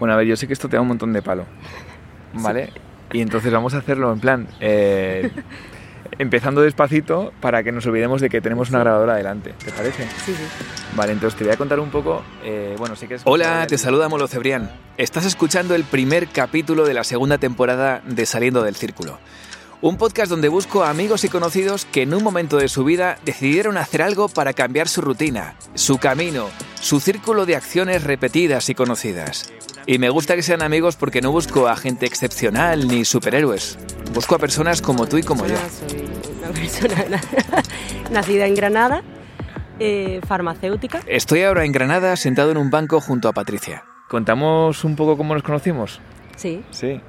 Bueno, a ver, yo sé que esto te da un montón de palo, ¿vale? Y entonces vamos a hacerlo en plan, eh, empezando despacito para que nos olvidemos de que tenemos una grabadora delante, ¿te parece? Sí, sí. Vale, entonces te voy a contar un poco, eh, bueno, sí que es... Hola, te saluda Molo Cebrián. Estás escuchando el primer capítulo de la segunda temporada de Saliendo del Círculo. Un podcast donde busco a amigos y conocidos que en un momento de su vida decidieron hacer algo para cambiar su rutina, su camino, su círculo de acciones repetidas y conocidas. Y me gusta que sean amigos porque no busco a gente excepcional ni superhéroes. Busco a personas como tú y como yo. Soy una persona nacida en Granada, eh, farmacéutica. Estoy ahora en Granada sentado en un banco junto a Patricia. ¿Contamos un poco cómo nos conocimos? Sí. Sí.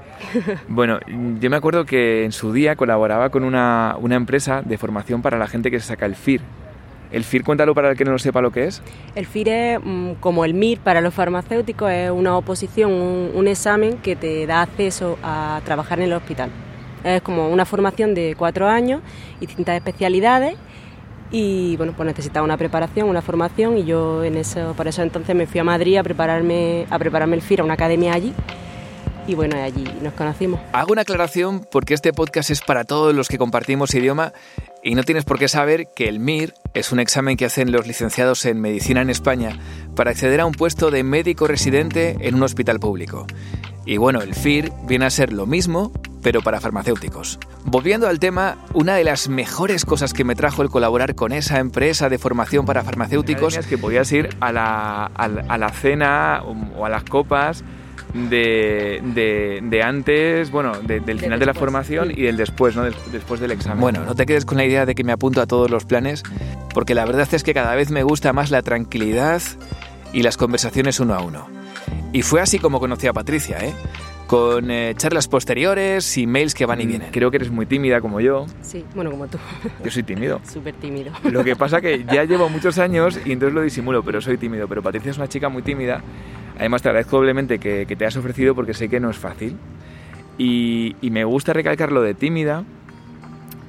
Bueno, yo me acuerdo que en su día colaboraba con una, una empresa de formación para la gente que se saca el FIR. El FIR, cuéntalo para el que no lo sepa lo que es. El FIR es mm, como el MIR para los farmacéuticos, es una oposición, un, examen que te da acceso a trabajar en el hospital. Es como una formación de cuatro años distintas especialidades y bueno, pues necesitaba una preparación, una formación y yo en eso, por eso entonces me fui a Madrid a prepararme, a prepararme el FIR a una academia allí y bueno, allí nos conocimos. Hago una aclaración porque este podcast es para todos los que compartimos idioma y no tienes por qué saber que el MIR es un examen que hacen los licenciados en medicina en España para acceder a un puesto de médico residente en un hospital público. Y bueno, el FIR viene a ser lo mismo, pero para farmacéuticos. Volviendo al tema, una de las mejores cosas que me trajo el colaborar con esa empresa de formación para farmacéuticos es que podías ir a la, a la- a la cena o a las copas de, de- de antes, bueno, de- del final de la formación y del después, ¿no? Des- después del examen. Bueno, no te quedes con la idea de que me apunto a todos los planes, porque la verdad es que cada vez me gusta más la tranquilidad y las conversaciones uno a uno. Y fue así como conocí a Patricia, ¿eh? Con eh, charlas posteriores y mails que van y vienen. Creo que eres muy tímida como yo. Sí, bueno, como tú, Yo soy tímido. súper tímido. Lo que pasa que ya llevo muchos años y entonces lo disimulo, pero soy tímido. Pero Patricia es una chica muy tímida. Además te agradezco doblemente que, te has ofrecido porque sé que no es fácil. Y, me gusta recalcar lo de tímida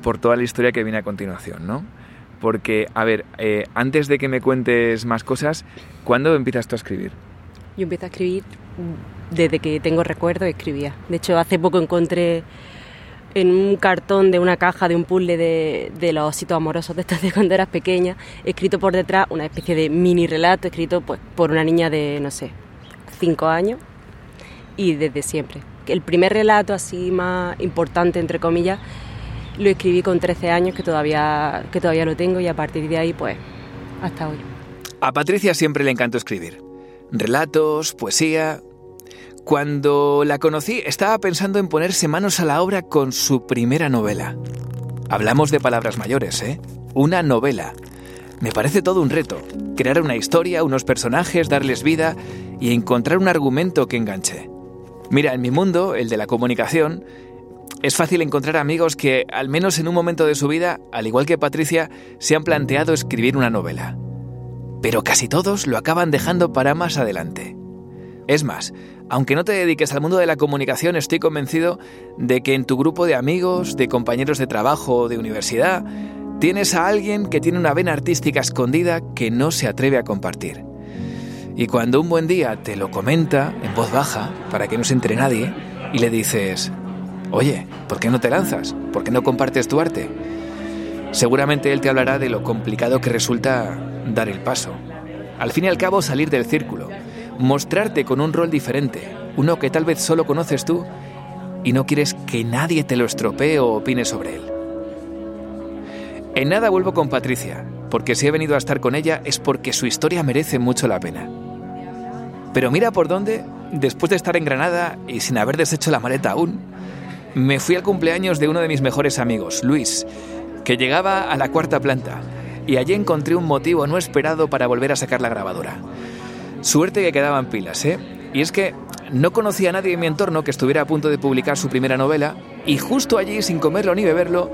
por toda la historia que viene a continuación, ¿no? Porque, a ver, eh, antes de que me cuentes más cosas, ¿cuándo empiezas tú a escribir? Yo empecé a escribir mm, desde que tengo recuerdo, escribía. De hecho, hace poco encontré en un cartón de una caja de un puzzle de, los ositos amorosos de estos de cuando eras pequeña, escrito por detrás una especie de mini relato escrito pues, por una niña de, no sé, cinco años y desde siempre. El primer relato así más importante, entre comillas, lo escribí con 13 años, que todavía, que todavía lo tengo y a partir de ahí, pues, hasta hoy. A Patricia siempre le encantó escribir. Relatos, poesía. Cuando la conocí estaba pensando en ponerse manos a la obra con su primera novela. Hablamos de palabras mayores, ¿eh? Una novela. Me parece todo un reto. Crear una historia, unos personajes, darles vida y encontrar un argumento que enganche. Mira, en mi mundo, el de la comunicación, es fácil encontrar amigos que, al menos en un momento de su vida, al igual que Patricia, se han planteado escribir una novela pero casi todos lo acaban dejando para más adelante. Es más, aunque no te dediques al mundo de la comunicación, estoy convencido de que en tu grupo de amigos, de compañeros de trabajo o de universidad, tienes a alguien que tiene una vena artística escondida que no se atreve a compartir. Y cuando un buen día te lo comenta en voz baja, para que no se entere nadie, y le dices, oye, ¿por qué no te lanzas? ¿Por qué no compartes tu arte? Seguramente él te hablará de lo complicado que resulta dar el paso. Al fin y al cabo salir del círculo, mostrarte con un rol diferente, uno que tal vez solo conoces tú y no quieres que nadie te lo estropee o opine sobre él. En nada vuelvo con Patricia, porque si he venido a estar con ella es porque su historia merece mucho la pena. Pero mira por dónde, después de estar en Granada y sin haber deshecho la maleta aún, me fui al cumpleaños de uno de mis mejores amigos, Luis, que llegaba a la cuarta planta, y allí encontré un motivo no esperado para volver a sacar la grabadora. Suerte que quedaban pilas, ¿eh? Y es que no conocía a nadie en mi entorno que estuviera a punto de publicar su primera novela, y justo allí, sin comerlo ni beberlo,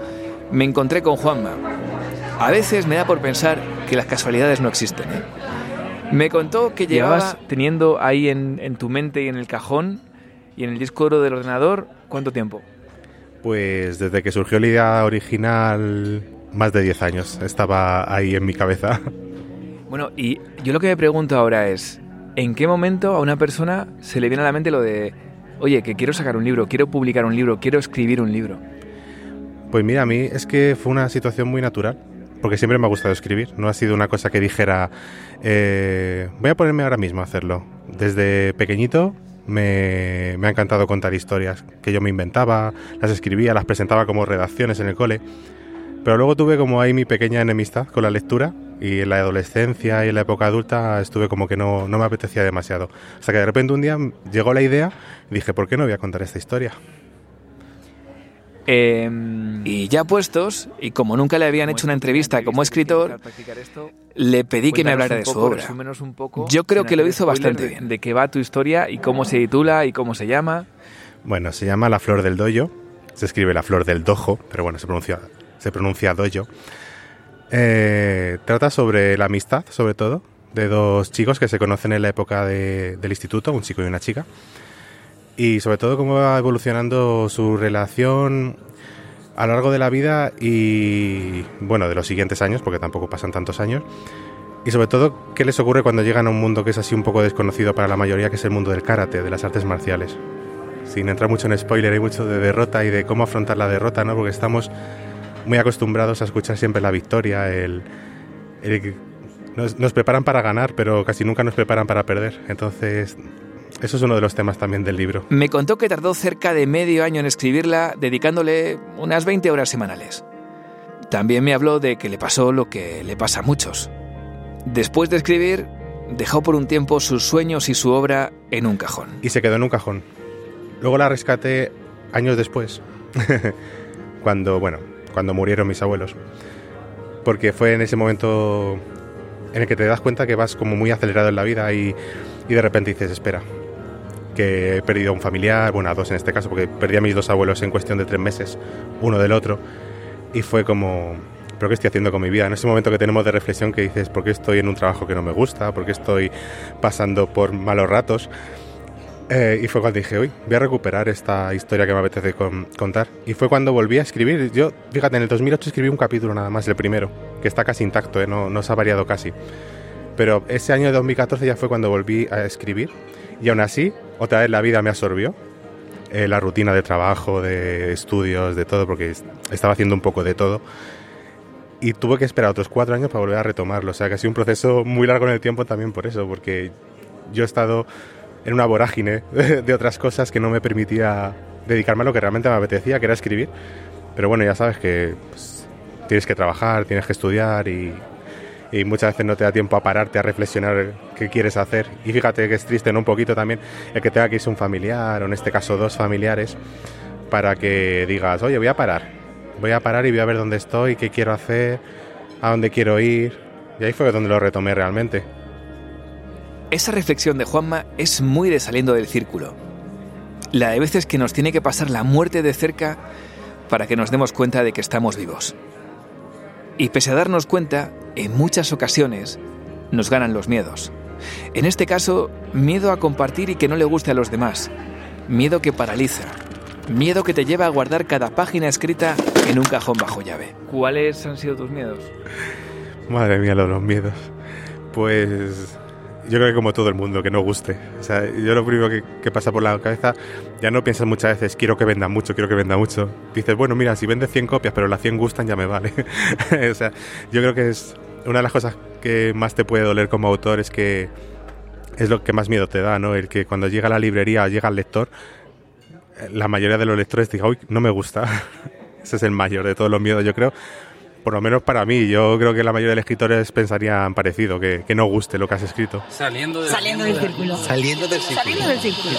me encontré con Juanma. A veces me da por pensar que las casualidades no existen, ¿eh? Me contó que llevaba... Llevabas teniendo ahí en, en tu mente y en el cajón y en el disco duro del ordenador, ¿cuánto tiempo? Pues desde que surgió la idea original, más de 10 años. Estaba ahí en mi cabeza. Bueno, y yo lo que me pregunto ahora es, ¿En qué momento a una persona se le viene a la mente lo de, oye, que quiero sacar un libro, quiero publicar un libro, quiero escribir un libro? Pues mira, a mí es que fue una situación muy natural, porque siempre me ha gustado escribir. No ha sido una cosa que dijera, eh, voy a ponerme ahora mismo a hacerlo. Desde pequeñito me, me ha encantado contar historias que yo me inventaba, las escribía, las presentaba como redacciones en el cole. Pero luego tuve como ahí mi pequeña enemistad con la lectura y en la adolescencia y en la época adulta estuve como que no, no me apetecía demasiado. Hasta que de repente un día llegó la idea y dije, ¿por qué no voy a contar esta historia? Em, y ya puestos, y como nunca le habían hecho una entrevista como escritor, le pedí que me hablara de su obra. Yo creo que lo hizo bastante bien. ¿De qué va tu historia y cómo se titula y cómo se llama? Bueno, se llama La Flor del Doyo. Se escribe La Flor del Dojo, pero bueno, se pronuncia, se pronuncia Doyo. Eh, trata sobre la amistad, sobre todo, de dos chicos que se conocen en la época del instituto, un chico y una chica y sobre todo cómo va evolucionando su relación a lo largo de la vida y, bueno, de los siguientes años, porque tampoco pasan tantos años. Y sobre todo, ¿qué les ocurre cuando llegan a un mundo que es así un poco desconocido para la mayoría, que es el mundo del karate, de las artes marciales? Sin entrar mucho en spoiler, hay mucho de derrota y de cómo afrontar la derrota, ¿no? Porque estamos muy acostumbrados a escuchar siempre la victoria, el, nos, nos preparan para ganar, pero casi nunca nos preparan para perder. Entonces, eso es uno de los temas también del libro. Me contó que tardó cerca de medio año en escribirla, dedicándole unas 20 horas semanales. También me habló de que le pasó lo que le pasa a muchos. Después de escribir, dejó por un tiempo sus sueños y su obra en un cajón. Y se quedó en un cajón. Luego la rescaté años después, cuando, bueno, cuando murieron mis abuelos. Porque fue en ese momento en el que te das cuenta que vas como muy acelerado en la vida y, y de repente dices, espera, que he perdido a un familiar, bueno, a dos en este caso, porque perdí a mis dos abuelos en cuestión de tres meses, uno del otro, y fue como, ¿pero qué estoy haciendo con mi vida? En ese momento que tenemos de reflexión que dices, ¿por qué estoy en un trabajo que no me gusta? ¿Por qué estoy pasando por malos ratos? Eh, y fue cuando dije, uy, voy a recuperar esta historia que me apetece contar. Y fue cuando volví a escribir. Yo, fíjate, en el 2008 escribí un capítulo nada más, el primero, que está casi intacto, ¿eh? no, no se ha variado casi. Pero ese año de 2014 ya fue cuando volví a escribir. Y aún así, otra vez la vida me absorbió. Eh, la rutina de trabajo, de estudios, de todo, porque estaba haciendo un poco de todo. Y tuve que esperar otros cuatro años para volver a retomarlo. O sea, que ha sido un proceso muy largo en el tiempo también por eso, porque yo he estado en una vorágine de otras cosas que no me permitía dedicarme a lo que realmente me apetecía, que era escribir. Pero bueno, ya sabes que pues, tienes que trabajar, tienes que estudiar y y muchas veces no te da tiempo a pararte a reflexionar qué quieres hacer. Y fíjate que es triste, ¿no? Un poquito también el que tenga que irse un familiar, o en este caso dos familiares, para que digas, oye, voy a parar. Voy a parar y voy a ver dónde estoy, qué quiero hacer, a dónde quiero ir. Y ahí fue donde lo retomé realmente. Esa reflexión de Juanma es muy de saliendo del círculo. La de veces que nos tiene que pasar la muerte de cerca para que nos demos cuenta de que estamos vivos. Y pese a darnos cuenta, en muchas ocasiones nos ganan los miedos. En este caso, miedo a compartir y que no le guste a los demás. Miedo que paraliza. Miedo que te lleva a guardar cada página escrita en un cajón bajo llave. ¿Cuáles han sido tus miedos? Madre mía, los miedos. Pues yo creo que como todo el mundo, que no guste. O sea, yo lo primero que, pasa por la cabeza, ya no piensas muchas veces, quiero que venda mucho, quiero que venda mucho. Dices, bueno, mira, si vende 100 copias, pero las 100 gustan, ya me vale. o sea, yo creo que es una de las cosas que más te puede doler como autor es que es lo que más miedo te da, ¿no? El que cuando llega a la librería o llega al lector, la mayoría de los lectores diga, uy, no me gusta. Ese es el mayor de todos los miedos, yo creo por lo menos para mí, yo creo que la mayoría de los escritores pensarían parecido, que, que no guste lo que has escrito. Saliendo del, Saliendo del círculo. Saliendo del círculo. Saliendo del círculo.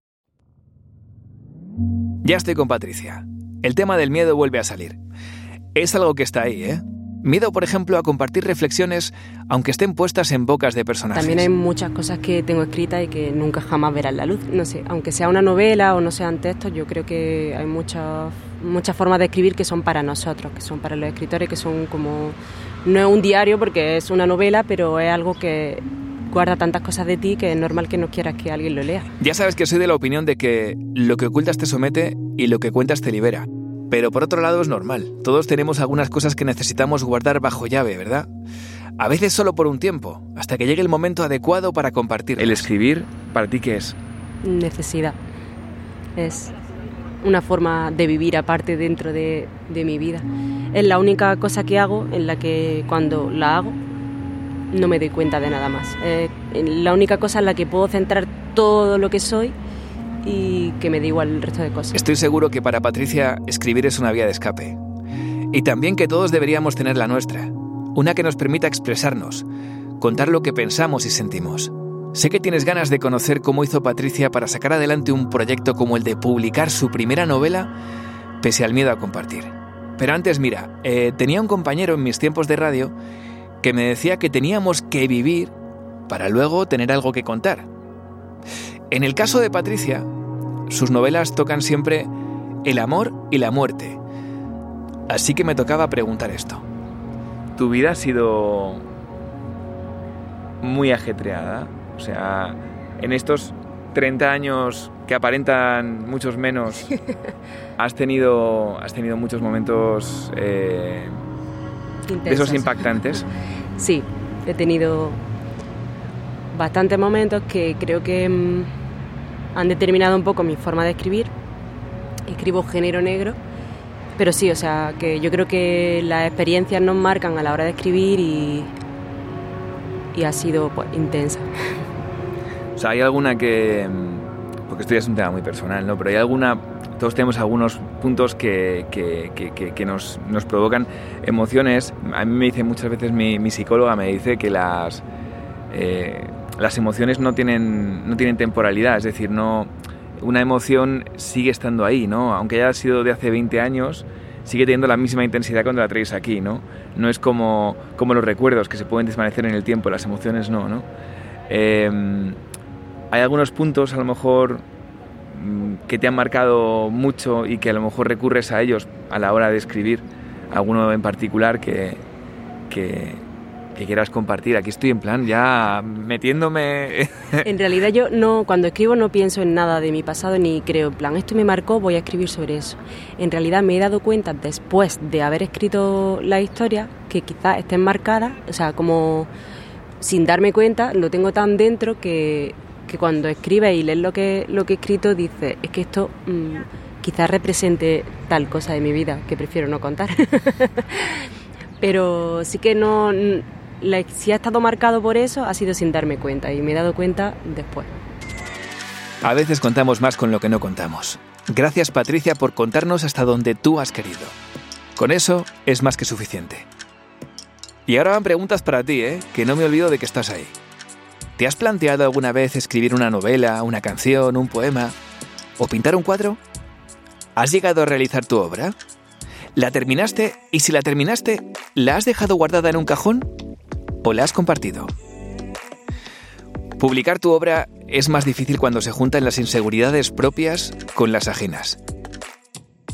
Ya estoy con Patricia. El tema del miedo vuelve a salir. Es algo que está ahí, ¿eh? Miedo, por ejemplo, a compartir reflexiones aunque estén puestas en bocas de personajes. También hay muchas cosas que tengo escritas y que nunca jamás verán la luz. No sé, aunque sea una novela o no sean textos, yo creo que hay muchas muchas formas de escribir que son para nosotros, que son para los escritores, que son como no es un diario porque es una novela, pero es algo que guarda tantas cosas de ti que es normal que no quieras que alguien lo lea. Ya sabes que soy de la opinión de que lo que ocultas te somete y lo que cuentas te libera. Pero por otro lado es normal. Todos tenemos algunas cosas que necesitamos guardar bajo llave, ¿verdad? A veces solo por un tiempo, hasta que llegue el momento adecuado para compartir. El escribir, ¿para ti qué es? Necesidad. Es una forma de vivir aparte dentro de, de mi vida. Es la única cosa que hago en la que cuando la hago no me doy cuenta de nada más. Es la única cosa en la que puedo centrar todo lo que soy y que me da igual el resto de cosas. Estoy seguro que para Patricia escribir es una vía de escape. Y también que todos deberíamos tener la nuestra, una que nos permita expresarnos, contar lo que pensamos y sentimos. Sé que tienes ganas de conocer cómo hizo Patricia para sacar adelante un proyecto como el de publicar su primera novela, pese al miedo a compartir. Pero antes, mira, eh, tenía un compañero en mis tiempos de radio que me decía que teníamos que vivir para luego tener algo que contar. En el caso de Patricia, sus novelas tocan siempre el amor y la muerte. Así que me tocaba preguntar esto. Tu vida ha sido muy ajetreada. O sea, en estos 30 años que aparentan muchos menos, has tenido, has tenido muchos momentos eh, de esos impactantes. Sí, he tenido bastantes momentos que creo que mm, han determinado un poco mi forma de escribir. Escribo género negro, pero sí, o sea, que yo creo que las experiencias nos marcan a la hora de escribir y, y ha sido pues, intensa. O sea, hay alguna que, mm, porque esto ya es un tema muy personal, ¿no? Pero hay alguna, todos tenemos algunos puntos que, que, que, nos, nos, provocan emociones. A mí me dice muchas veces mi, psicóloga, me dice que las... Eh, las emociones no tienen, no tienen temporalidad, es decir, no, una emoción sigue estando ahí, ¿no? Aunque haya sido de hace 20 años, sigue teniendo la misma intensidad cuando la traes aquí, ¿no? No es como, como los recuerdos que se pueden desvanecer en el tiempo, las emociones no, ¿no? Eh, hay algunos puntos a lo mejor que te han marcado mucho y que a lo mejor recurres a ellos a la hora de escribir, alguno en particular que, que, que quieras compartir. Aquí estoy en plan ya metiéndome. en realidad yo no cuando escribo no pienso en nada de mi pasado ni creo en plan esto me marcó voy a escribir sobre eso. En realidad me he dado cuenta después de haber escrito la historia que quizás estén marcadas, o sea como sin darme cuenta lo tengo tan dentro que, que cuando escribes y lees lo que lo que he escrito dices es que esto mmm, quizás represente tal cosa de mi vida que prefiero no contar. Pero sí que no la, si ha estado marcado por eso ha sido sin darme cuenta y me he dado cuenta después. A veces contamos más con lo que no contamos. Gracias Patricia por contarnos hasta donde tú has querido. Con eso es más que suficiente. Y ahora van preguntas para ti, ¿eh? que no me olvido de que estás ahí. ¿Te has planteado alguna vez escribir una novela, una canción, un poema o pintar un cuadro? ¿Has llegado a realizar tu obra? ¿La terminaste? Y si la terminaste, ¿la has dejado guardada en un cajón? ¿O la has compartido? Publicar tu obra es más difícil cuando se juntan las inseguridades propias con las ajenas.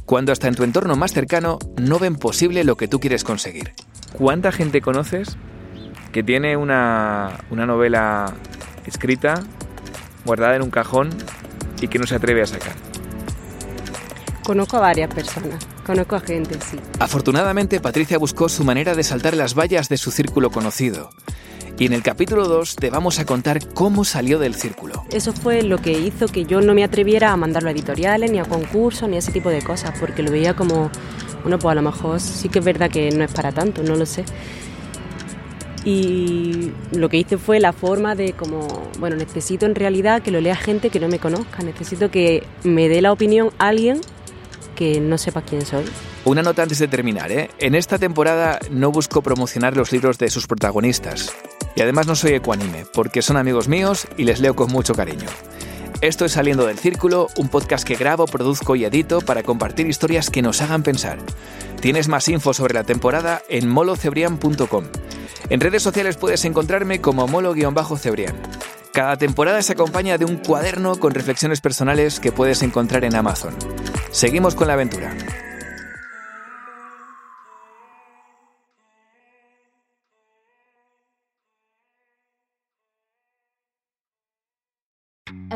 Cuando hasta en tu entorno más cercano no ven posible lo que tú quieres conseguir. ¿Cuánta gente conoces que tiene una, una novela escrita, guardada en un cajón y que no se atreve a sacar? Conozco a varias personas, conozco a gente, sí. Afortunadamente, Patricia buscó su manera de saltar las vallas de su círculo conocido Y en el capítulo 2 te vamos a contar cómo salió del círculo. Eso fue lo que hizo que yo no me atreviera a mandarlo a editoriales, ni a concursos, ni a ese tipo de cosas, porque lo veía como, bueno, pues a lo mejor sí que es verdad que no es para tanto, no lo sé. Y lo que hice fue la forma de como, bueno, necesito en realidad que lo lea gente que no me conozca, necesito que me dé la opinión alguien que no sepa quién soy. Una nota antes de terminar, ¿eh? En esta temporada no busco promocionar los libros de sus protagonistas. Y además no soy ecuánime, porque son amigos míos y les leo con mucho cariño. Esto es Saliendo del Círculo, un podcast que grabo, produzco y edito para compartir historias que nos hagan pensar. Tienes más info sobre la temporada en molocebrian.com. En redes sociales puedes encontrarme como molo-cebrian. Cada temporada se acompaña de un cuaderno con reflexiones personales que puedes encontrar en Amazon. Seguimos con la aventura.